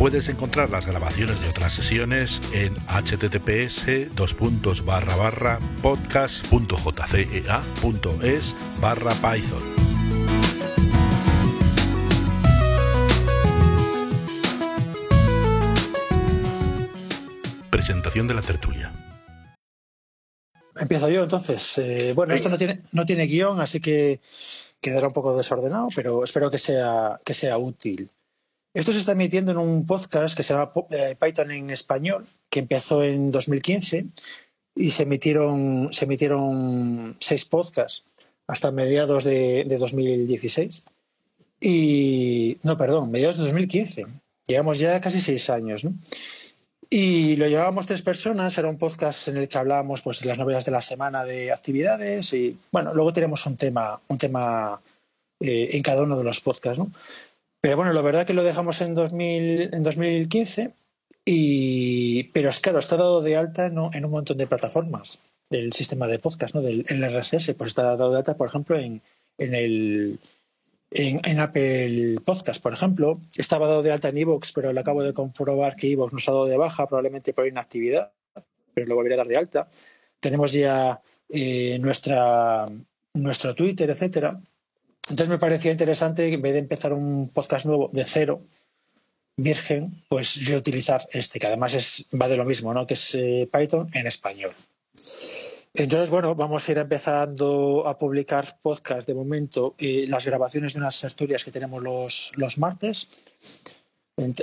Puedes encontrar las grabaciones de otras sesiones en https podcast.jcea.es barra python. Presentación de la tertulia. Empiezo yo entonces. Eh, bueno, esto no tiene, no tiene guion, así que quedará un poco desordenado, pero espero que sea, que sea útil. Esto se está emitiendo en un podcast que se llama eh, Python en español, que empezó en 2015 y se emitieron, se emitieron seis podcasts hasta mediados de, 2016. Y, no, perdón, mediados de 2015. Llevamos ya casi seis años, ¿no? Y lo llevábamos tres personas, era un podcast en el que hablábamos pues, de las novelas de la semana de actividades y, bueno, luego tenemos un tema, un tema eh, en cada uno de los podcasts, ¿no? Pero bueno, la verdad que lo dejamos en, 2000, en 2015, y, pero es claro, está dado de alta en un montón de plataformas del sistema de podcast, ¿no? del RSS, pues está dado de alta, por ejemplo, en, en el en, Apple Podcast, por ejemplo. Estaba dado de alta en Evox, pero le acabo de comprobar que Evox nos ha dado de baja, probablemente por inactividad, pero lo volveré a dar de alta. Tenemos ya eh, nuestra, nuestro Twitter, etcétera. Entonces me parecía interesante que en vez de empezar un podcast nuevo de cero, virgen, pues reutilizar este, que además es, va de lo mismo, ¿no? Que es eh, Python en español. Entonces, bueno, vamos a ir empezando a publicar podcast de momento, y las grabaciones de unas tertulias que tenemos los, los martes.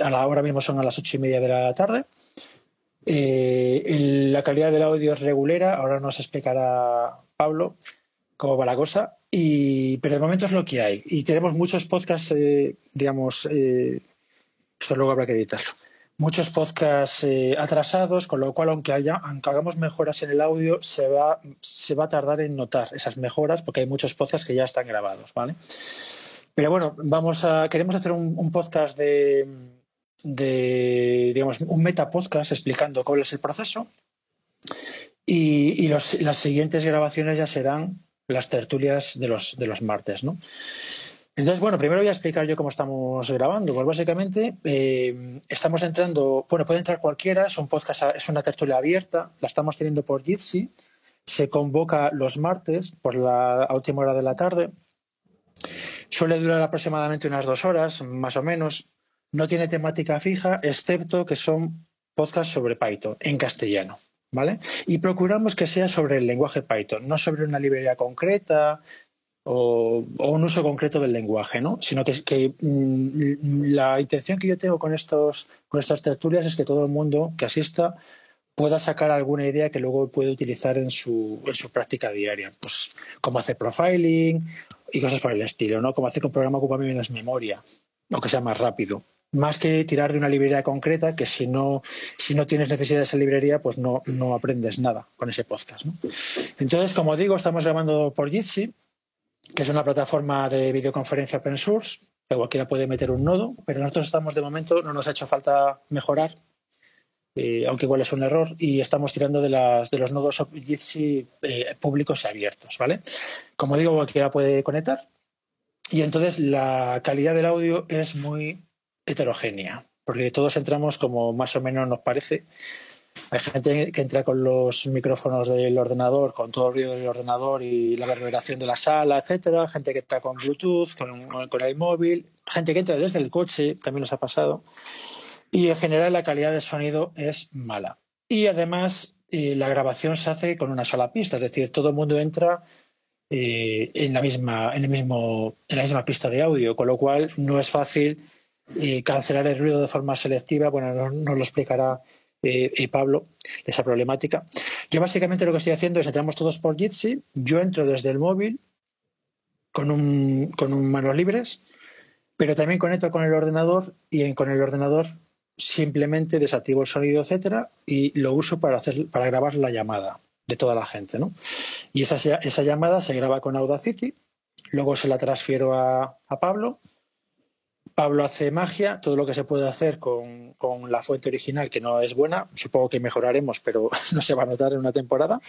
Ahora mismo son a las ocho y media de la tarde. Eh, la calidad del audio es regulera, ahora nos explicará Pablo cómo va la cosa. Y, pero de momento es lo que hay. Y tenemos muchos podcasts, eh, digamos, eh, esto luego habrá que editarlo. Muchos podcasts eh, atrasados, con lo cual, aunque, haya, aunque hagamos mejoras en el audio, se va, se va a tardar en notar esas mejoras porque hay muchos podcasts que ya están grabados, ¿vale? Pero bueno, vamos a, queremos hacer un, podcast de, de, digamos, un meta podcast explicando cuál es el proceso. Y, las siguientes grabaciones ya serán las tertulias de los, de los martes, ¿no? Entonces, bueno, primero voy a explicar yo cómo estamos grabando. Pues básicamente eh, estamos entrando, bueno, puede entrar cualquiera, es un podcast, es una tertulia abierta, la estamos teniendo por Jitsi, se convoca los martes por la última hora de la tarde, suele durar aproximadamente unas dos horas, más o menos, no tiene temática fija, excepto que son podcasts sobre Python en castellano. ¿Vale? Y procuramos que sea sobre el lenguaje Python, no sobre una librería concreta o, un uso concreto del lenguaje, ¿no? Sino que, mm, la intención que yo tengo con, estos, con estas tertulias es que todo el mundo que asista pueda sacar alguna idea que luego puede utilizar en su, en su práctica diaria. Pues cómo hacer profiling y cosas por el estilo, ¿no? Cómo hacer que un programa ocupe menos memoria o que sea más rápido más que tirar de una librería concreta, que si no, si no tienes necesidad de esa librería, pues no, no aprendes nada con ese podcast. Entonces, como digo, estamos grabando por Jitsi, que es una plataforma de videoconferencia open source, que cualquiera puede meter un nodo, pero nosotros estamos de momento, no nos ha hecho falta mejorar, eh, aunque igual es un error, y estamos tirando de, las, de los nodos Jitsi eh, públicos y abiertos, ¿vale? Como digo, cualquiera puede conectar. Y entonces la calidad del audio es muy heterogénea, porque todos entramos como más o menos nos parece. Hay gente que entra con los micrófonos del ordenador, con todo el ruido del ordenador y la reverberación de la sala, etcétera. Gente que entra con Bluetooth, con, con el móvil. Gente que entra desde el coche, también nos ha pasado. Y en general la calidad del sonido es mala. Y además eh, la grabación se hace con una sola pista, es decir, todo el mundo entra eh, en, la misma, en, el mismo, en la misma pista de audio, con lo cual no es fácil y cancelar el ruido de forma selectiva, bueno, nos, lo explicará eh, eh, Pablo, esa problemática. Yo básicamente lo que estoy haciendo es entramos todos por Jitsi, yo entro desde el móvil con un, con un manos libres, pero también conecto con el ordenador y con el ordenador simplemente desactivo el sonido, etcétera, y lo uso para, hacer, para grabar la llamada de toda la gente. ¿no? Y esa, esa llamada se graba con Audacity, luego se la transfiero a, a Pablo. Pablo hace magia, todo lo que se puede hacer con, con, la fuente original, que no es buena, supongo que mejoraremos, pero no se va a notar en una temporada.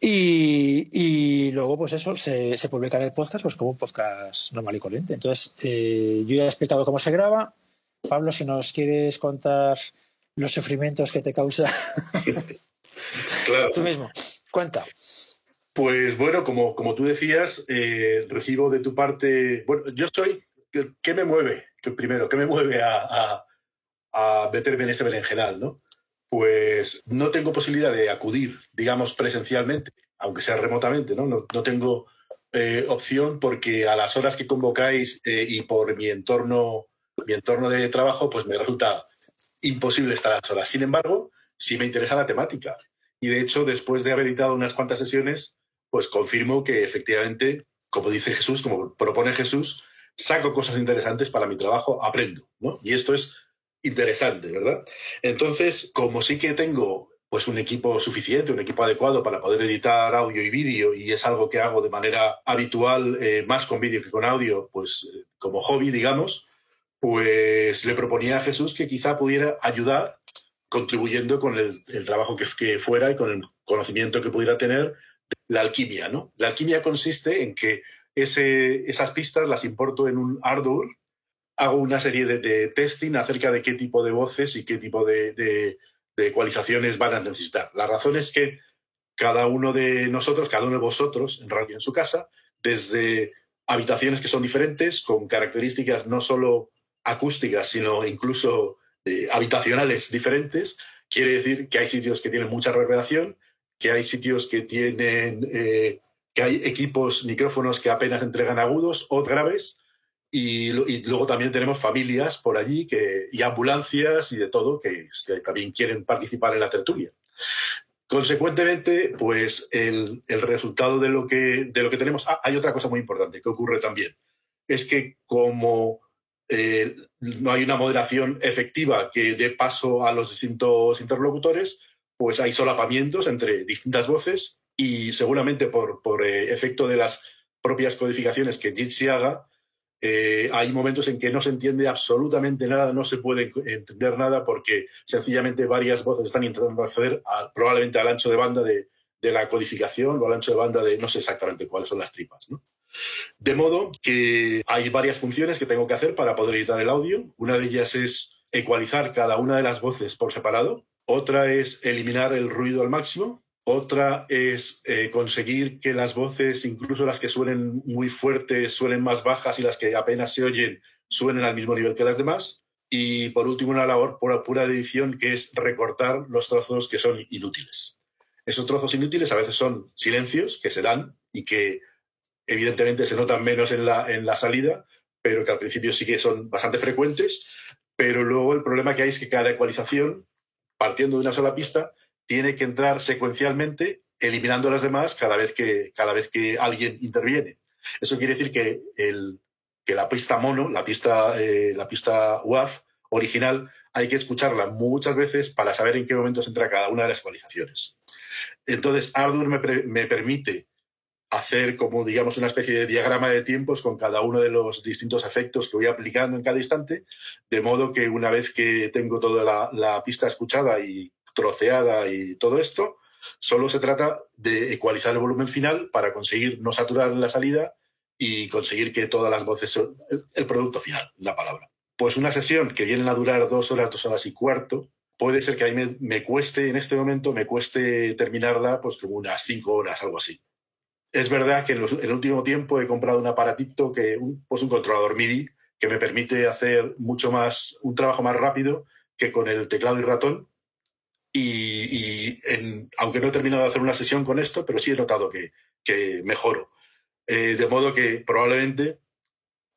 Y, y luego, pues eso, se, se, publica en el podcast pues como un podcast normal y corriente. Entonces, eh, yo ya he explicado cómo se graba. Pablo, si nos quieres contar los sufrimientos que te causa Claro. Tú mismo, cuenta. Pues bueno, como, como tú decías, eh, recibo de tu parte. Bueno, yo soy. ¿Qué me mueve? Primero, ¿qué me mueve a, a, a meterme en este berenjenal, no? Pues no tengo posibilidad de acudir, digamos, presencialmente, aunque sea remotamente, ¿no? No, no tengo eh, opción porque a las horas que convocáis eh, y por mi entorno, mi entorno de trabajo, pues me resulta imposible estar a las horas. Sin embargo, sí me interesa la temática. Y de hecho, después de haber editado unas cuantas sesiones, pues confirmo que efectivamente, como dice Jesús, como propone Jesús, saco cosas interesantes para mi trabajo, aprendo, ¿no? Y esto es interesante, ¿verdad? Entonces, como sí que tengo pues un equipo suficiente, un equipo adecuado para poder editar audio y vídeo, y es algo que hago de manera habitual, eh, más con vídeo que con audio, pues eh, como hobby, digamos, pues le proponía a Jesús que quizá pudiera ayudar contribuyendo con el, trabajo que, que, fuera y con el conocimiento que pudiera tener la alquimia, ¿no? La alquimia consiste en que esas pistas las importo en un Ardour, hago una serie de, testing acerca de qué tipo de voces y qué tipo de, de, de, ecualizaciones van a necesitar. La razón es que cada uno de nosotros, cada uno de vosotros, en realidad en su casa, desde habitaciones que son diferentes, con características no solo acústicas, sino incluso eh, habitacionales diferentes, quiere decir que hay sitios que tienen mucha reverberación, que hay sitios que tienen, eh, que hay equipos, micrófonos que apenas entregan agudos o graves, y, luego también tenemos familias por allí que, y ambulancias y de todo que, que también quieren participar en la tertulia. Consecuentemente, pues el, el, resultado de lo que, de lo que tenemos. Ah, hay otra cosa muy importante que ocurre también. Es que como eh, no hay una moderación efectiva que dé paso a los distintos interlocutores, pues hay solapamientos entre distintas voces y seguramente por, por eh, efecto de las propias codificaciones que Jitsi haga, eh, hay momentos en que no se entiende absolutamente nada, no se puede entender nada porque sencillamente varias voces están intentando acceder a, probablemente al ancho de banda de, de, la codificación o al ancho de banda de no sé exactamente cuáles son las tripas. ¿no? De modo que hay varias funciones que tengo que hacer para poder editar el audio. Una de ellas es ecualizar cada una de las voces por separado. Otra es eliminar el ruido al máximo. Otra es eh, conseguir que las voces, incluso las que suenen muy fuertes, suenen más bajas y las que apenas se oyen, suenen al mismo nivel que las demás. Y por último, una labor pura, pura de edición que es recortar los trozos que son inútiles. Esos trozos inútiles a veces son silencios que se dan y que evidentemente se notan menos en la, en la salida, pero que al principio sí que son bastante frecuentes. Pero luego el problema que hay es que cada ecualización, partiendo de una sola pista, tiene que entrar secuencialmente, eliminando las demás cada vez que, cada vez que alguien interviene. Eso quiere decir que, el, que la pista mono, la pista, eh, la pista WAV original, hay que escucharla muchas veces para saber en qué momentos entra cada una de las ecualizaciones. Entonces, Ardour me, me permite hacer como, digamos, una especie de diagrama de tiempos con cada uno de los distintos efectos que voy aplicando en cada instante, de modo que una vez que tengo toda la, la pista escuchada y troceada y todo esto, solo se trata de ecualizar el volumen final para conseguir no saturar la salida y conseguir que todas las voces el producto final, la palabra. Pues una sesión que viene a durar dos horas, dos horas y cuarto, puede ser que a mí me, me cueste en este momento, me cueste terminarla pues como unas cinco horas, algo así. Es verdad que en, los, el último tiempo he comprado un aparatito, que, un, pues un controlador MIDI, que me permite hacer mucho más, un trabajo más rápido que con el teclado y ratón, y, y en, aunque no he terminado de hacer una sesión con esto, pero sí he notado que, que mejoro. Eh, de modo que probablemente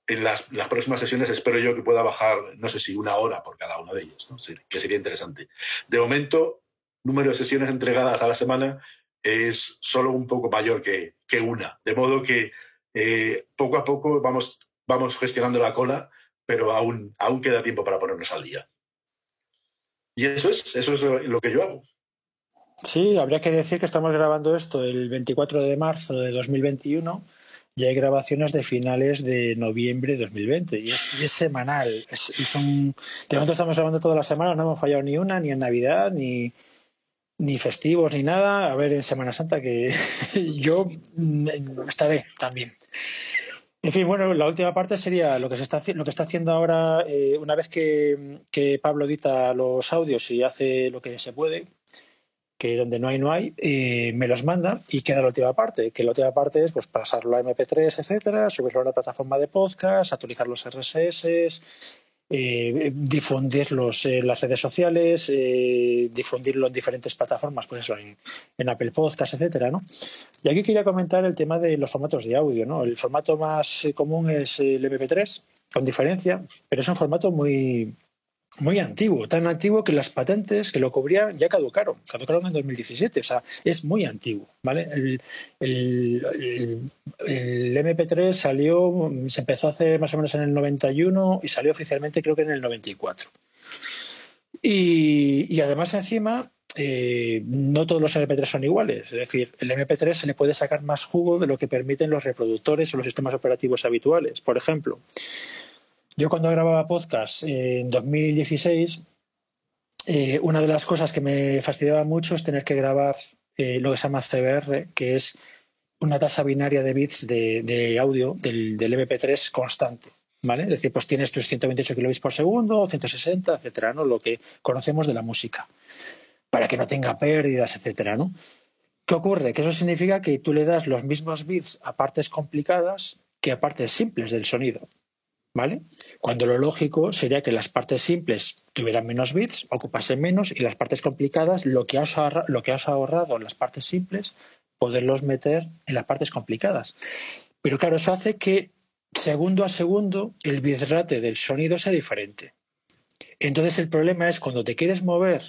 en las, las, próximas sesiones espero yo que pueda bajar, no sé si una hora por cada una de ellas, ¿no? que sería interesante. De momento, número de sesiones entregadas a la semana es solo un poco mayor que, que una. De modo que eh, poco a poco vamos, vamos gestionando la cola, pero aún, aún queda tiempo para ponernos al día. Y eso es, eso es lo que yo hago. Sí, habría que decir que estamos grabando esto el 24 de marzo de 2021 y hay grabaciones de finales de noviembre de 2020 y es, semanal. Es, de momento estamos grabando todas las semanas, no hemos fallado ni una, ni en Navidad, ni, ni festivos, ni nada. A ver, en Semana Santa que yo mm, estaré también. En fin, bueno, la última parte sería lo que se está lo que está haciendo ahora, eh, una vez que, que Pablo edita los audios y hace lo que se puede, que donde no hay, no hay, eh, me los manda y queda la última parte, que la última parte es pues pasarlo a MP3, etcétera, subirlo a una plataforma de podcast, actualizar los RSS, eh, difundirlos en las redes sociales, eh, difundirlo en diferentes plataformas, pues eso, en, Apple Podcast, etcétera, ¿no? Y aquí quería comentar el tema de los formatos de audio, ¿no? El formato más común es el MP3, con diferencia, pero es un formato muy, muy antiguo, tan antiguo que las patentes que lo cubrían ya caducaron, caducaron en 2017, o sea, es muy antiguo, ¿vale? El, MP3 salió, se empezó a hacer más o menos en el 91 y salió oficialmente creo que en el 94. Y, además encima, eh, no todos los MP3 son iguales, es decir, el MP3 se le puede sacar más jugo de lo que permiten los reproductores o los sistemas operativos habituales. Por ejemplo, yo cuando grababa podcast en 2016, eh, una de las cosas que me fastidiaba mucho es tener que grabar eh, lo que se llama CBR, que es una tasa binaria de bits de, audio del, MP3 constante. ¿Vale? Es decir, pues tienes tus 128 kilobits por segundo, 160, etcétera, ¿no? Lo que conocemos de la música. Para que no tenga pérdidas, etcétera, ¿no? ¿Qué ocurre? Que eso significa que tú le das los mismos bits a partes complicadas que a partes simples del sonido. ¿Vale? Cuando lo lógico sería que las partes simples tuvieran menos bits, ocupasen menos, y las partes complicadas, lo que has, lo que has ahorrado en las partes simples, poderlos meter en las partes complicadas. Pero claro, eso hace que segundo a segundo el bitrate del sonido sea diferente. Entonces el problema es cuando te quieres mover,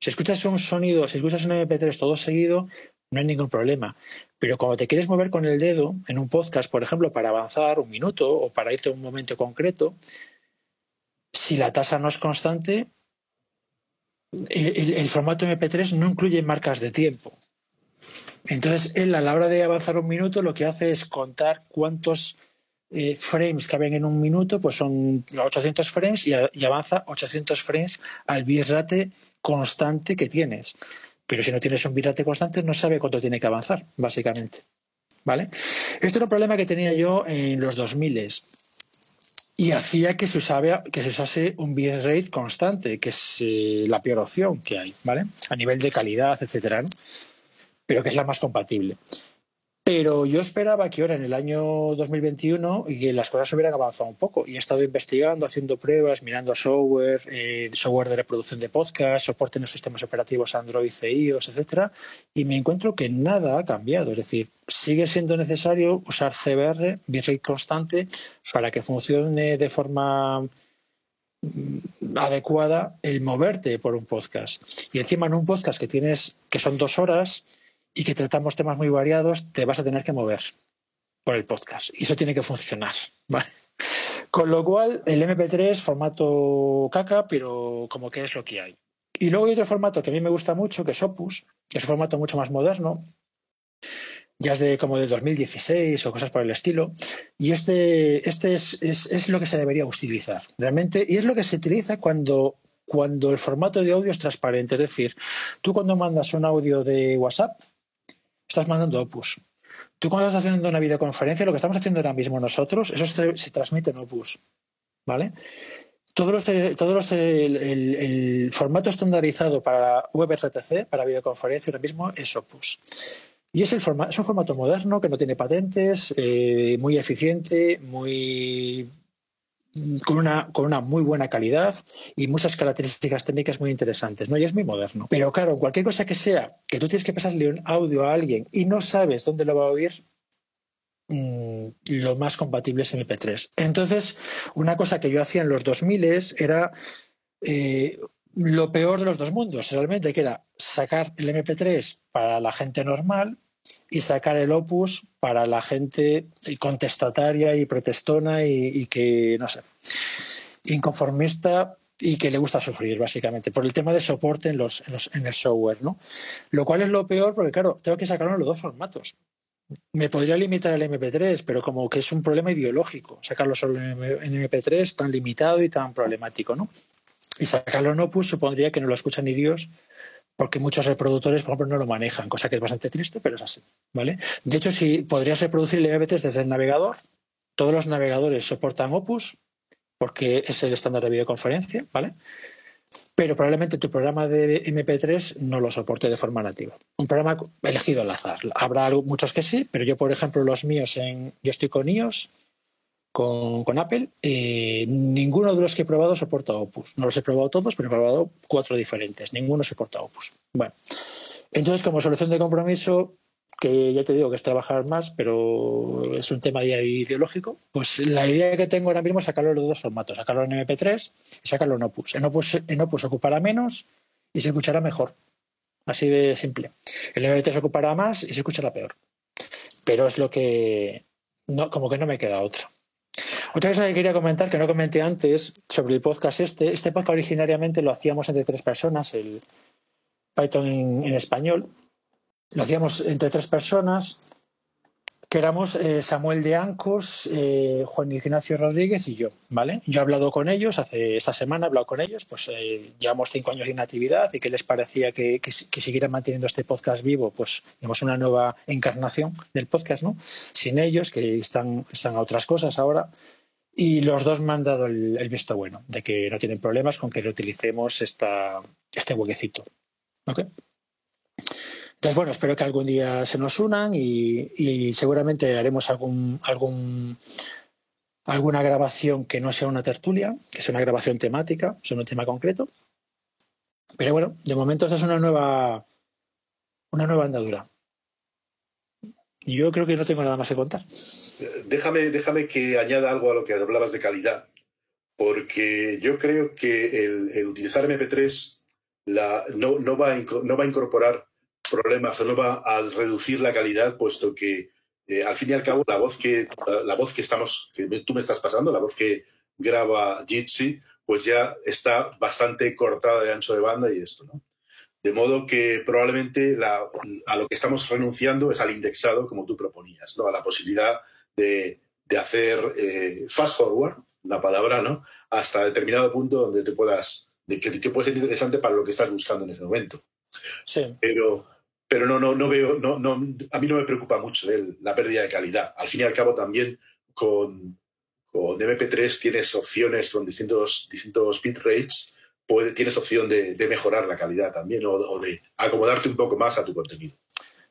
si escuchas un sonido, si escuchas un MP3 todo seguido, no hay ningún problema. Pero cuando te quieres mover con el dedo en un podcast, por ejemplo, para avanzar un minuto o para irte a un momento concreto, si la tasa no es constante, el, formato MP3 no incluye marcas de tiempo. Entonces, él a la hora de avanzar un minuto lo que hace es contar cuántos eh, frames caben en un minuto, pues son 800 frames y, y avanza 800 frames al bitrate constante que tienes. Pero si no tienes un bitrate constante, no sabe cuánto tiene que avanzar, básicamente. ¿Vale? Este era un problema que tenía yo en los 2000 y hacía que se, que se usase un bitrate constante, que es eh, la peor opción que hay, ¿vale? A nivel de calidad, etcétera, pero que es la más compatible. Pero yo esperaba que ahora en el año 2021 y que las cosas hubieran avanzado un poco. Y he estado investigando, haciendo pruebas, mirando software, eh, software de reproducción de podcast, soporte en los sistemas operativos Android, iOS, etcétera, y me encuentro que nada ha cambiado. Es decir, sigue siendo necesario usar CBR, bitrate constante, para que funcione de forma mm, adecuada el moverte por un podcast. Y encima en un podcast que tienes, que son dos horas, y que tratamos temas muy variados, te vas a tener que mover por el podcast. Y eso tiene que funcionar. Con lo cual, el MP3, formato caca, pero como que es lo que hay. Y luego hay otro formato que a mí me gusta mucho, que es Opus, que es un formato mucho más moderno, ya es de como de 2016 o cosas por el estilo. Y este, este es, es, lo que se debería utilizar realmente, y es lo que se utiliza cuando, cuando el formato de audio es transparente. Es decir, tú cuando mandas un audio de WhatsApp, estás mandando Opus. Tú cuando estás haciendo una videoconferencia, lo que estamos haciendo ahora mismo nosotros, eso se, transmite en Opus. ¿Vale? Todos los, todos el, formato estandarizado para WebRTC, para videoconferencia ahora mismo, es Opus. Y es, el es un formato moderno que no tiene patentes, eh, muy eficiente, muy con una, con una muy buena calidad y muchas características técnicas muy interesantes, ¿no? Y es muy moderno. Pero claro, cualquier cosa que sea que tú tienes que pasarle un audio a alguien y no sabes dónde lo va a oír, mm, lo más compatible es MP3. Entonces, una cosa que yo hacía en los 2000 era eh, lo peor de los dos mundos, realmente, que era sacar el MP3 para la gente normal y sacar el opus para la gente contestataria y protestona y, que, no sé, inconformista y que le gusta sufrir, básicamente, por el tema de soporte en, los, en, el software, ¿no? Lo cual es lo peor porque, claro, tengo que sacarlo en los dos formatos. Me podría limitar el MP3, pero como que es un problema ideológico, sacarlo solo en MP3 tan limitado y tan problemático, ¿no? Y sacarlo en Opus supondría que no lo escuchan ni Dios, porque muchos reproductores, por ejemplo, no lo manejan, cosa que es bastante triste, pero es así, ¿vale? De hecho, si podrías reproducir el MP3 desde el navegador, todos los navegadores soportan Opus, porque es el estándar de videoconferencia, ¿vale? Pero probablemente tu programa de MP3 no lo soporte de forma nativa. Un programa elegido al azar. Habrá muchos que sí, pero yo, por ejemplo, los míos en. Yo estoy con iOS, con, Apple, eh, ninguno de los que he probado soporta Opus. No los he probado todos, pero he probado cuatro diferentes. Ninguno soporta Opus. Bueno, entonces, como solución de compromiso, que ya te digo que es trabajar más, pero es un tema ideológico, pues la idea que tengo ahora mismo es sacarlo en los dos formatos, sacarlo en MP3 y sacarlo en Opus. En Opus, en Opus ocupará menos y se escuchará mejor. Así de simple. El MP3 ocupará más y se escuchará peor. Pero es lo que... No, como que no me queda otra. Otra cosa que quería comentar, que no comenté antes, sobre el podcast este. Este podcast originariamente lo hacíamos entre tres personas, el Python en español, lo hacíamos entre tres personas, que éramos eh, Samuel de Ancos, eh, Juan Ignacio Rodríguez y yo, ¿vale? Yo he hablado con ellos, hace esta semana he hablado con ellos, pues eh, llevamos cinco años de inactividad y que les parecía que, que, siguieran manteniendo este podcast vivo, pues tenemos una nueva encarnación del podcast, ¿no? Sin ellos, que están, están a otras cosas ahora. Y los dos me han dado el, visto bueno, de que no tienen problemas con que reutilicemos esta, este huequecito. ¿Ok? Entonces, bueno, espero que algún día se nos unan y, seguramente haremos algún, alguna grabación que no sea una tertulia, que sea una grabación temática sobre un tema concreto. Pero bueno, de momento esta es una nueva, una nueva andadura. Yo creo que no tengo nada más que contar. Déjame, déjame que añada algo a lo que hablabas de calidad, porque yo creo que el, utilizar MP3 la, no, no, va no va a incorporar problemas o no va a reducir la calidad, puesto que eh, al fin y al cabo la voz que la, voz que estamos, que tú me estás pasando, la voz que graba Jitsi, pues ya está bastante cortada de ancho de banda y esto, ¿no? De modo que probablemente a lo que estamos renunciando es al indexado, como tú proponías, ¿no? A la posibilidad de, hacer eh, fast forward, la palabra, ¿no? Hasta determinado punto donde te puedas, de que, que puede ser interesante para lo que estás buscando en ese momento. Sí. Pero, pero no, no, no veo, no, no, a mí no me preocupa mucho la pérdida de calidad. Al fin y al cabo también con, con MP3 tienes opciones con distintos, distintos bitrates, puede, tienes opción de, mejorar la calidad también o, de acomodarte un poco más a tu contenido.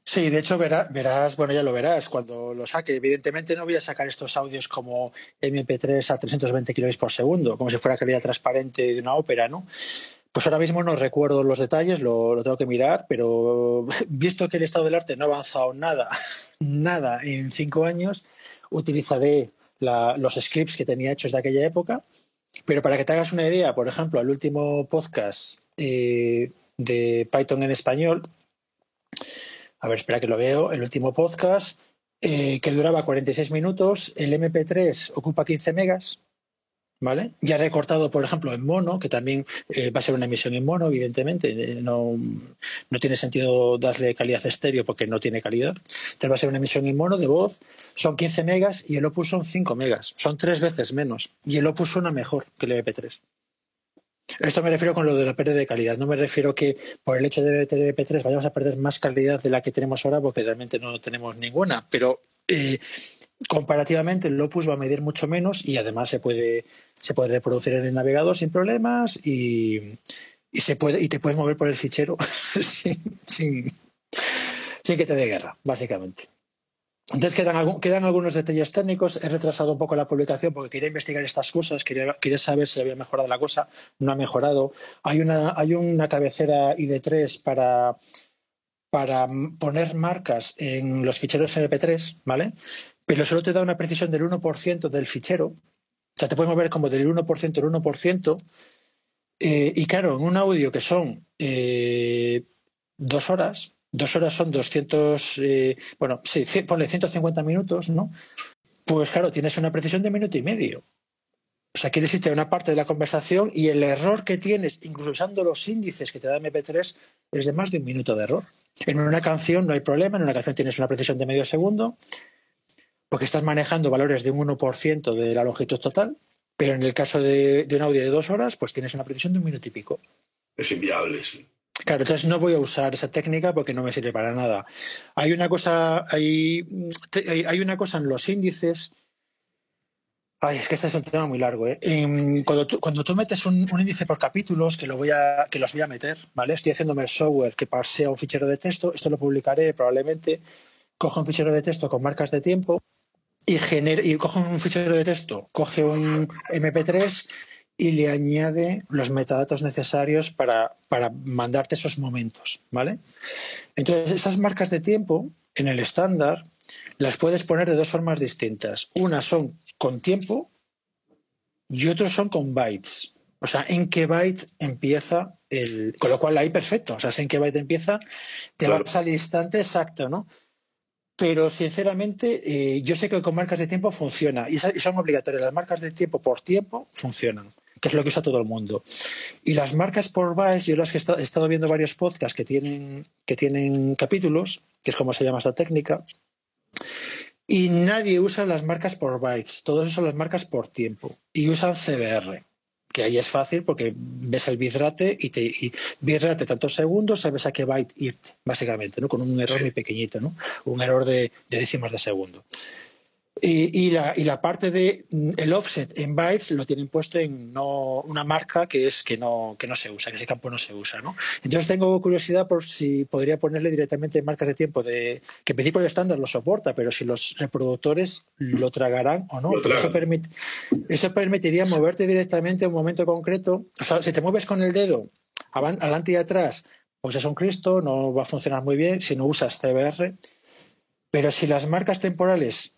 Sí, de hecho verás, bueno, ya lo verás cuando lo saque. Evidentemente no voy a sacar estos audios como MP3 a 320 kilobits por segundo, como si fuera calidad transparente de una ópera, ¿no? Pues ahora mismo no recuerdo los detalles, lo, tengo que mirar, pero visto que el estado del arte no ha avanzado nada, nada en cinco años, utilizaré los scripts que tenía hechos de aquella época. Pero para que te hagas una idea, por ejemplo, el último podcast eh, de Python en español, a ver, espera que lo veo, el último podcast eh, que duraba 46 minutos, el MP3 ocupa 15 megas, ¿Vale? Ya recortado, por ejemplo, en mono, que también eh, va a ser una emisión en mono, evidentemente. Eh, no, no, tiene sentido darle calidad estéreo porque no tiene calidad. Entonces va a ser una emisión en mono de voz. Son 15 megas y el Opus son 5 megas. Son tres veces menos. Y el Opus suena mejor que el MP3. Esto me refiero con lo de la pérdida de calidad. No me refiero que por el hecho de tener MP3 vayamos a perder más calidad de la que tenemos ahora porque realmente no tenemos ninguna. Pero eh, comparativamente el Opus va a medir mucho menos y además se puede, se puede reproducir en el navegador sin problemas y, y se puede, y te puedes mover por el fichero sin, que te dé guerra, básicamente. Entonces quedan, quedan algunos detalles técnicos. He retrasado un poco la publicación porque quería investigar estas cosas, quería, quería saber si había mejorado la cosa. No ha mejorado. Hay una, hay una cabecera ID3 para, para poner marcas en los ficheros MP3, ¿vale? pero solo te da una precisión del 1% del fichero. O sea, te puedes mover como del 1% al 1%. Eh, y claro, en un audio que son eh, dos horas, dos horas son 200, eh, bueno, sí, ponle 150 minutos, ¿no? Pues claro, tienes una precisión de minuto y medio. O sea, quiere decir una parte de la conversación y el error que tienes, incluso usando los índices que te da MP3, es de más de un minuto de error. En una canción no hay problema, en una canción tienes una precisión de medio segundo, porque estás manejando valores de un 1% de la longitud total, pero en el caso de, un audio de dos horas, pues tienes una precisión de un minuto y pico. Es inviable, sí. Claro, entonces no voy a usar esa técnica porque no me sirve para nada. Hay una cosa, hay, hay una cosa en los índices. Ay, es que este es un tema muy largo. ¿eh? Cuando, tú, cuando tú metes un, índice por capítulos, que, lo voy a, que los voy a meter, ¿vale? Estoy haciéndome el software que pasea un fichero de texto, esto lo publicaré probablemente. Cojo un fichero de texto con marcas de tiempo y, y coge un fichero de texto, coge un MP3 y le añade los metadatos necesarios para, para mandarte esos momentos, ¿vale? Entonces, esas marcas de tiempo en el estándar las puedes poner de dos formas distintas. Una son con tiempo y otros son con bytes. O sea, en qué byte empieza el. Con lo cual ahí perfecto. O sea, en qué byte empieza, te va vas al instante exacto, ¿no? Pero sinceramente, eh, yo sé que con marcas de tiempo funciona y son obligatorias. Las marcas de tiempo por tiempo funcionan, que es lo que usa todo el mundo. Y las marcas por bytes, yo las que he estado viendo varios podcasts que tienen, que tienen capítulos, que es como se llama esta técnica, y nadie usa las marcas por bytes, todos usan las marcas por tiempo y usan CBR que ahí es fácil porque ves el bitrate y te y bitrate tantos segundos, sabes a qué byte ir, básicamente, ¿no? Con un error muy pequeñito, ¿no? Un error de, de décimas de segundo. Y, la, y, la, parte de mm, el offset en bytes lo tienen puesto en no, una marca que es que no, que no se usa, que ese campo no se usa. ¿no? Entonces tengo curiosidad por si podría ponerle directamente marcas de tiempo de que en principio el estándar lo soporta, pero si los reproductores lo tragarán o no. Eso, eso, permitiría moverte directamente a un momento concreto. O sea, si te mueves con el dedo adelante y atrás, pues es un Cristo, no va a funcionar muy bien si no usas CBR. Pero si las marcas temporales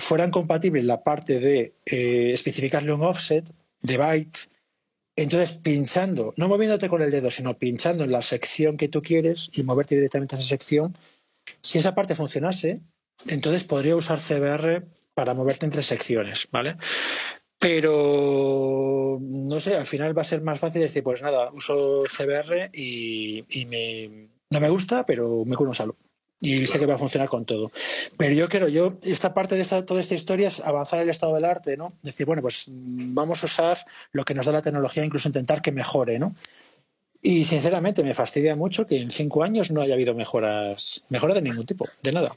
fueran compatibles la parte de eh, especificarle un offset de byte, entonces pinchando, no moviéndote con el dedo, sino pinchando en la sección que tú quieres y moverte directamente a esa sección, si esa parte funcionase, entonces podría usar CBR para moverte entre secciones, ¿vale? Pero no sé, al final va a ser más fácil decir, pues nada, uso CBR y, me, no me gusta, pero me cuno salud y sé que va a funcionar con todo. Pero yo quiero, yo, esta parte de esta, toda esta historia es avanzar el estado del arte, ¿no? Decir, bueno, pues vamos a usar lo que nos da la tecnología, incluso intentar que mejore, ¿no? Y sinceramente me fastidia mucho que en cinco años no haya habido mejoras, mejoras de ningún tipo, de nada.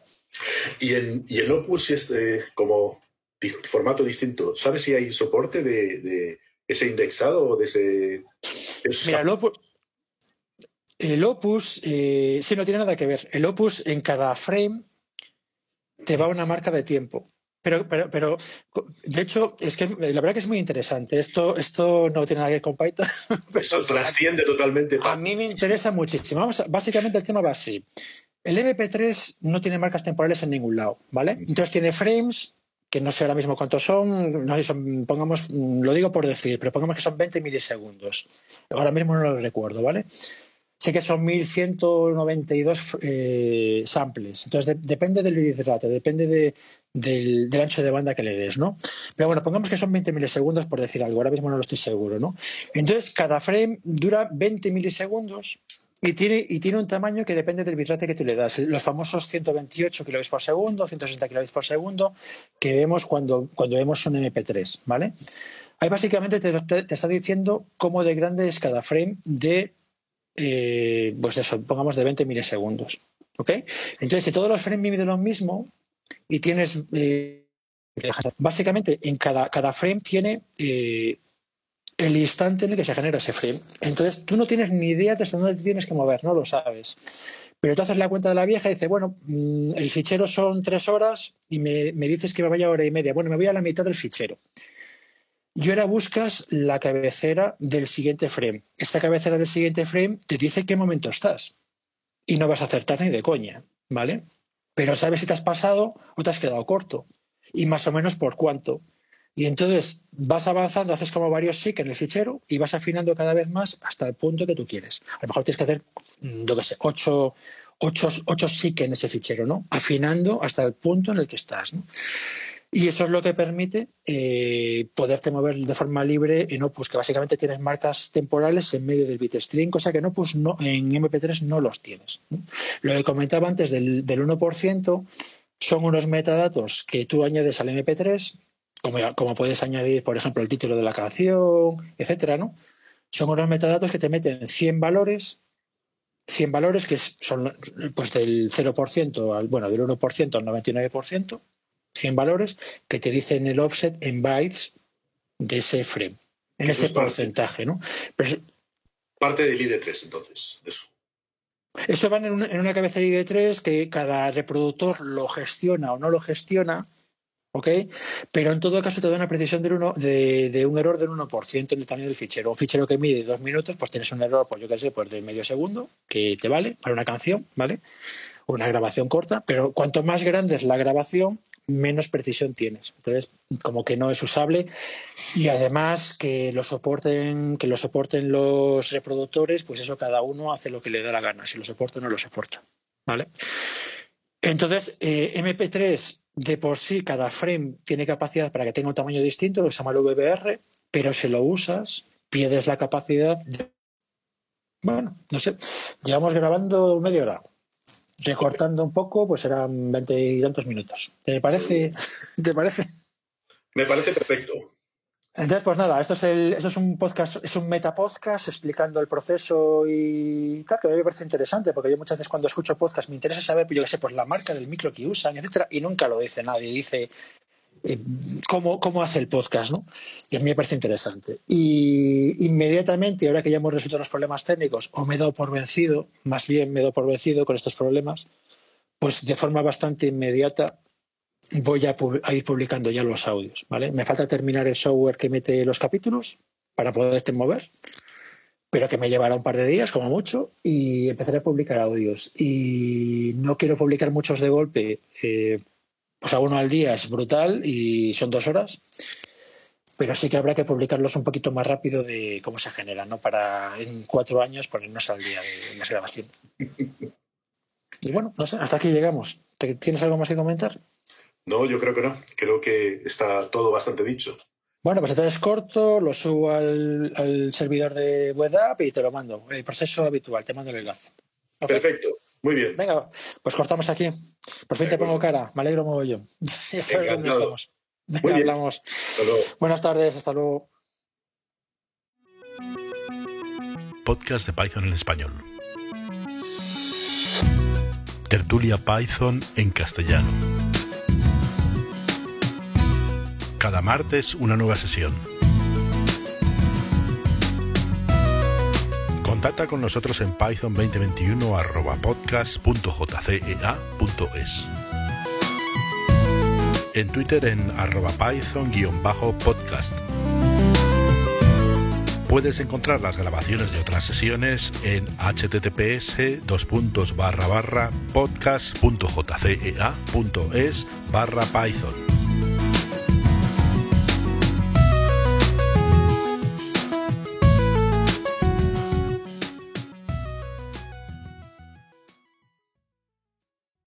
Y en, y el Opus es eh, como formato distinto. ¿Sabes si hay soporte de, ese indexado o de ese... Mira, el Opus, el Opus, eh, sí, no tiene nada que ver. El Opus en cada frame te va una marca de tiempo. Pero, pero, pero, de hecho, es que la verdad que es muy interesante. Esto, esto no tiene nada que ver con Python. Esto trasciende totalmente. A mí me interesa muchísimo. Vamos, básicamente el tema va así. El MP3 no tiene marcas temporales en ningún lado, ¿vale? Entonces tiene frames, que no sé ahora mismo cuántos son, no sé, son, pongamos, lo digo por decir, pero pongamos que son 20 milisegundos. Ahora mismo no lo recuerdo, ¿vale? Sé que son 1192 eh, samples. Entonces, depende del bitrate, depende del, ancho de banda que le des, ¿no? Pero bueno, pongamos que son 20 milisegundos por decir algo, ahora mismo no lo estoy seguro, ¿no? Entonces, cada frame dura 20 milisegundos y tiene, y tiene un tamaño que depende del bitrate que tú le das. Los famosos 128 kilobits por segundo, 160 kilobits por segundo, que vemos cuando, cuando vemos un MP3, ¿vale? Ahí básicamente te, te está diciendo cómo de grande es cada frame de eh, pues eso, pongamos de 20 milisegundos. ¿Ok? Entonces, si todos los frames miden lo mismo y tienes. Eh, básicamente, en cada, cada frame tiene eh, el instante en el que se genera ese frame. Entonces, tú no tienes ni idea de hasta dónde te tienes que mover, no lo sabes. Pero tú haces la cuenta de la vieja y dices, bueno, mm, el fichero son tres horas y me, me dices que me vaya a hora y media. Bueno, me voy a la mitad del fichero. Y ahora buscas la cabecera del siguiente frame. Esta cabecera del siguiente frame te dice en qué momento estás. Y no vas a acertar ni de coña, ¿vale? Pero sabes si te has pasado o te has quedado corto. Y más o menos por cuánto. Y entonces vas avanzando, haces como varios SIC en el fichero y vas afinando cada vez más hasta el punto que tú quieres. A lo mejor tienes que hacer, mm, yo qué sé, ocho, ocho, ocho SIC en ese fichero, ¿no? Afinando hasta el punto en el que estás, ¿no? Y eso es lo que permite eh, poderte mover de forma libre en Opus, que básicamente tienes marcas temporales en medio del bitstream, cosa que en Opus no, en MP3 no los tienes. Lo que comentaba antes del, del 1% son unos metadatos que tú añades al MP3, como, como puedes añadir, por ejemplo, el título de la canción, etcétera, ¿no? Son unos metadatos que te meten 100 valores 100 valores que son pues del 0% al, bueno, del 1% al 99%, 100 valores que te dicen el offset en bytes de ese frame, en ese porcentaje, ¿no? parte del ID3, entonces, eso. Eso va en una, en una cabeza de ID3 que cada reproductor lo gestiona o no lo gestiona ¿ok? Pero en todo caso te da una precisión de, uno, de, un error del 1% en el tamaño del fichero. Un fichero que mide dos minutos, pues tienes un error, pues yo qué sé, pues de medio segundo, que te vale para una canción, ¿vale? Una grabación corta, pero cuanto más grande es la grabación, menos precisión tienes. Entonces, como que no es usable y además que lo soporten, que lo soporten los reproductores, pues eso cada uno hace lo que le da la gana, si lo soporta o no lo soporta, ¿vale? Entonces, eh, MP3 de por sí cada frame tiene capacidad para que tenga un tamaño distinto, lo se llama el VBR, pero si lo usas, pierdes la capacidad. Bueno, no sé, llevamos grabando media hora. Recortando un poco, pues serán veinte y tantos minutos. ¿Te parece? ¿Te parece? Me parece perfecto. Entonces, pues nada, esto es, el, esto es un podcast, es un metapodcast explicando el proceso y tal, que a mí me parece interesante, porque yo muchas veces cuando escucho podcast me interesa saber, pues yo qué sé, pues la marca del micro que usan, etcétera, y nunca lo dice nadie, dice eh, cómo, cómo hace el podcast, ¿no? Y a mí me parece interesante. Y inmediatamente, ahora que ya hemos resuelto los problemas técnicos, o me he dado por vencido, más bien me he dado por vencido con estos problemas, pues de forma bastante inmediata voy a, ir publicando ya los audios, ¿vale? Me falta terminar el software que mete los capítulos para poderte mover, pero que me llevará un par de días como mucho y empezaré a publicar audios. Y no quiero publicar muchos de golpe, eh, pues a uno al día es brutal y son dos horas, pero sí que habrá que publicarlos un poquito más rápido de cómo se genera, ¿no? Para en cuatro años ponernos al día de las grabaciones. Y bueno, no sé, hasta aquí llegamos. ¿Tienes algo más que comentar? No, yo creo que no. Creo que está todo bastante dicho. Bueno, pues entonces corto, lo subo al, servidor de WebApp y te lo mando. El proceso habitual, te mando el enlace. Perfecto, muy bien. Venga, pues cortamos aquí. Por fin te pongo cara, me alegro mogollón. ya sabes dónde estamos. Venga, hablamos. Buenas tardes, hasta luego. Podcast de Python en español. Tertulia Python en castellano cada martes una nueva sesión. Contacta con nosotros en python 2021 podcast.jcea.es. En Twitter en arroba python-podcast. Puedes encontrar las grabaciones de otras sesiones en https podcast.jcea.es barra python.